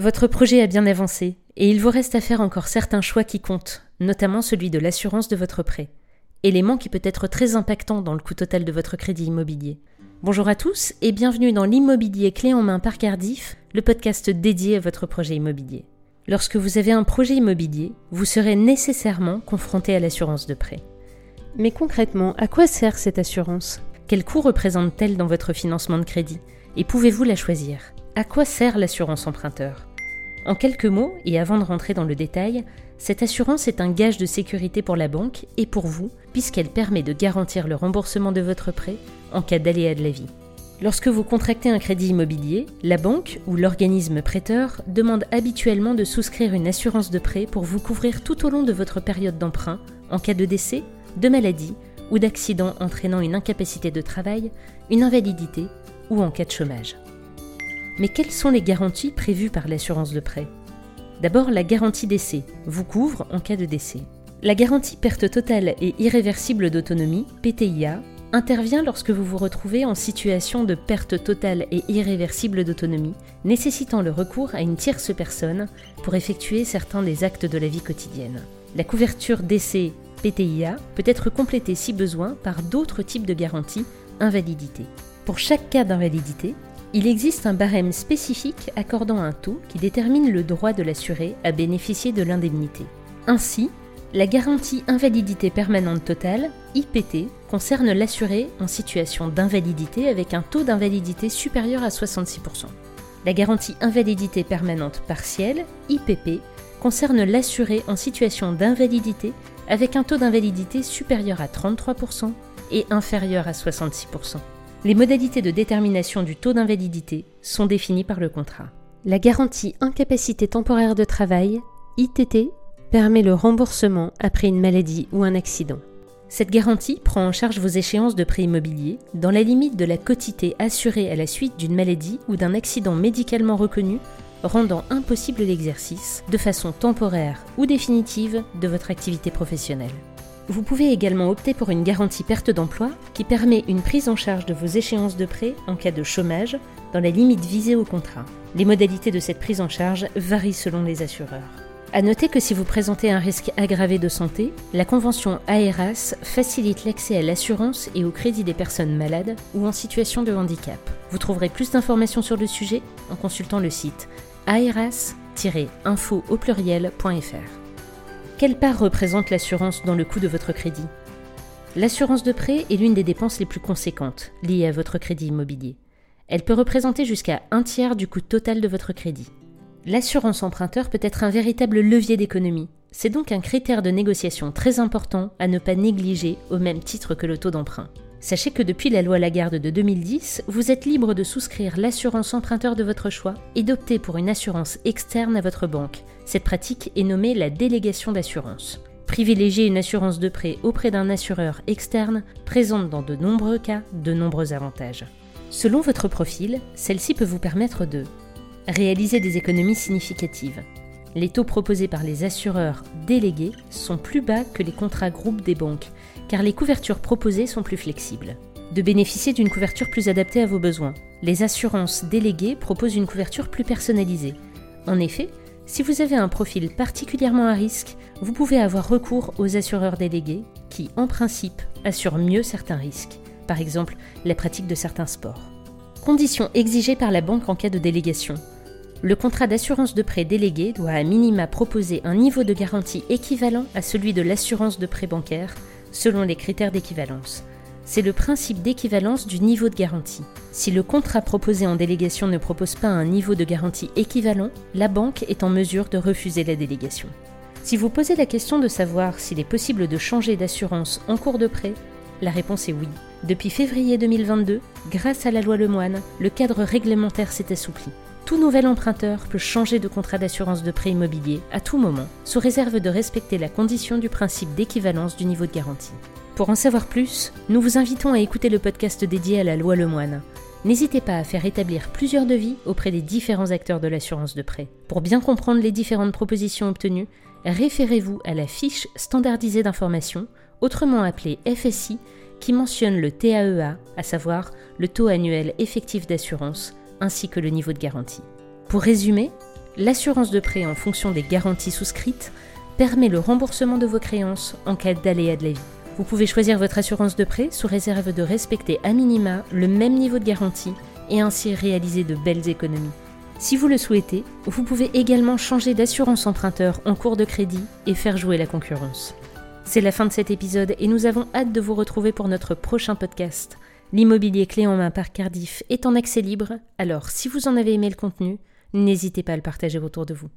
Votre projet a bien avancé et il vous reste à faire encore certains choix qui comptent, notamment celui de l'assurance de votre prêt, élément qui peut être très impactant dans le coût total de votre crédit immobilier. Bonjour à tous et bienvenue dans l'immobilier clé en main par Cardiff, le podcast dédié à votre projet immobilier. Lorsque vous avez un projet immobilier, vous serez nécessairement confronté à l'assurance de prêt. Mais concrètement, à quoi sert cette assurance? Quel coût représente-t-elle dans votre financement de crédit? Et pouvez-vous la choisir? À quoi sert l'assurance emprunteur? En quelques mots, et avant de rentrer dans le détail, cette assurance est un gage de sécurité pour la banque et pour vous, puisqu'elle permet de garantir le remboursement de votre prêt en cas d'aléa de la vie. Lorsque vous contractez un crédit immobilier, la banque ou l'organisme prêteur demande habituellement de souscrire une assurance de prêt pour vous couvrir tout au long de votre période d'emprunt en cas de décès, de maladie ou d'accident entraînant une incapacité de travail, une invalidité ou en cas de chômage. Mais quelles sont les garanties prévues par l'assurance de prêt? D'abord, la garantie décès vous couvre en cas de décès. La garantie perte totale et irréversible d'autonomie, PTIA, intervient lorsque vous vous retrouvez en situation de perte totale et irréversible d'autonomie, nécessitant le recours à une tierce personne pour effectuer certains des actes de la vie quotidienne. La couverture décès PTIA peut être complétée si besoin par d'autres types de garanties invalidité. Pour chaque cas d'invalidité, il existe un barème spécifique accordant un taux qui détermine le droit de l'assuré à bénéficier de l'indemnité. Ainsi, la garantie invalidité permanente totale, IPT, concerne l'assuré en situation d'invalidité avec un taux d'invalidité supérieur à 66%. La garantie invalidité permanente partielle, IPP, concerne l'assuré en situation d'invalidité avec un taux d'invalidité supérieur à 33% et inférieur à 66%. Les modalités de détermination du taux d'invalidité sont définies par le contrat. La garantie incapacité temporaire de travail, ITT, permet le remboursement après une maladie ou un accident. Cette garantie prend en charge vos échéances de prêt immobilier dans la limite de la quotité assurée à la suite d'une maladie ou d'un accident médicalement reconnu rendant impossible l'exercice, de façon temporaire ou définitive, de votre activité professionnelle. Vous pouvez également opter pour une garantie perte d'emploi qui permet une prise en charge de vos échéances de prêt en cas de chômage dans la limite visée au contrat. Les modalités de cette prise en charge varient selon les assureurs. A noter que si vous présentez un risque aggravé de santé, la convention AERAS facilite l'accès à l'assurance et au crédit des personnes malades ou en situation de handicap. Vous trouverez plus d'informations sur le sujet en consultant le site aeras-info au pluriel.fr. Quelle part représente l'assurance dans le coût de votre crédit? L'assurance de prêt est l'une des dépenses les plus conséquentes liées à votre crédit immobilier. Elle peut représenter jusqu'à un tiers du coût total de votre crédit. L'assurance emprunteur peut être un véritable levier d'économie. C'est donc un critère de négociation très important à ne pas négliger au même titre que le taux d'emprunt. Sachez que depuis la loi Lagarde de 2010, vous êtes libre de souscrire l'assurance emprunteur de votre choix et d'opter pour une assurance externe à votre banque. Cette pratique est nommée la délégation d'assurance. Privilégier une assurance de prêt auprès d'un assureur externe présente dans de nombreux cas de nombreux avantages. Selon votre profil, celle-ci peut vous permettre de réaliser des économies significatives. Les taux proposés par les assureurs délégués sont plus bas que les contrats groupes des banques, car les couvertures proposées sont plus flexibles. De bénéficier d'une couverture plus adaptée à vos besoins. Les assurances déléguées proposent une couverture plus personnalisée. En effet, si vous avez un profil particulièrement à risque, vous pouvez avoir recours aux assureurs délégués qui, en principe, assurent mieux certains risques, par exemple la pratique de certains sports. Conditions exigées par la banque en cas de délégation. Le contrat d'assurance de prêt délégué doit à minima proposer un niveau de garantie équivalent à celui de l'assurance de prêt bancaire, selon les critères d'équivalence. C'est le principe d'équivalence du niveau de garantie. Si le contrat proposé en délégation ne propose pas un niveau de garantie équivalent, la banque est en mesure de refuser la délégation. Si vous posez la question de savoir s'il est possible de changer d'assurance en cours de prêt, la réponse est oui. Depuis février 2022, grâce à la loi Lemoine, le cadre réglementaire s'est assoupli tout nouvel emprunteur peut changer de contrat d'assurance de prêt immobilier à tout moment, sous réserve de respecter la condition du principe d'équivalence du niveau de garantie. Pour en savoir plus, nous vous invitons à écouter le podcast dédié à la loi Lemoine. N'hésitez pas à faire établir plusieurs devis auprès des différents acteurs de l'assurance de prêt. Pour bien comprendre les différentes propositions obtenues, référez-vous à la fiche standardisée d'information, autrement appelée FSI, qui mentionne le TAEA, à savoir le taux annuel effectif d'assurance, ainsi que le niveau de garantie. Pour résumer, l'assurance de prêt en fonction des garanties souscrites permet le remboursement de vos créances en cas d'aléa de la vie. Vous pouvez choisir votre assurance de prêt sous réserve de respecter à minima le même niveau de garantie et ainsi réaliser de belles économies. Si vous le souhaitez, vous pouvez également changer d'assurance emprunteur en cours de crédit et faire jouer la concurrence. C'est la fin de cet épisode et nous avons hâte de vous retrouver pour notre prochain podcast. L'immobilier clé en main par Cardiff est en accès libre, alors si vous en avez aimé le contenu, n'hésitez pas à le partager autour de vous.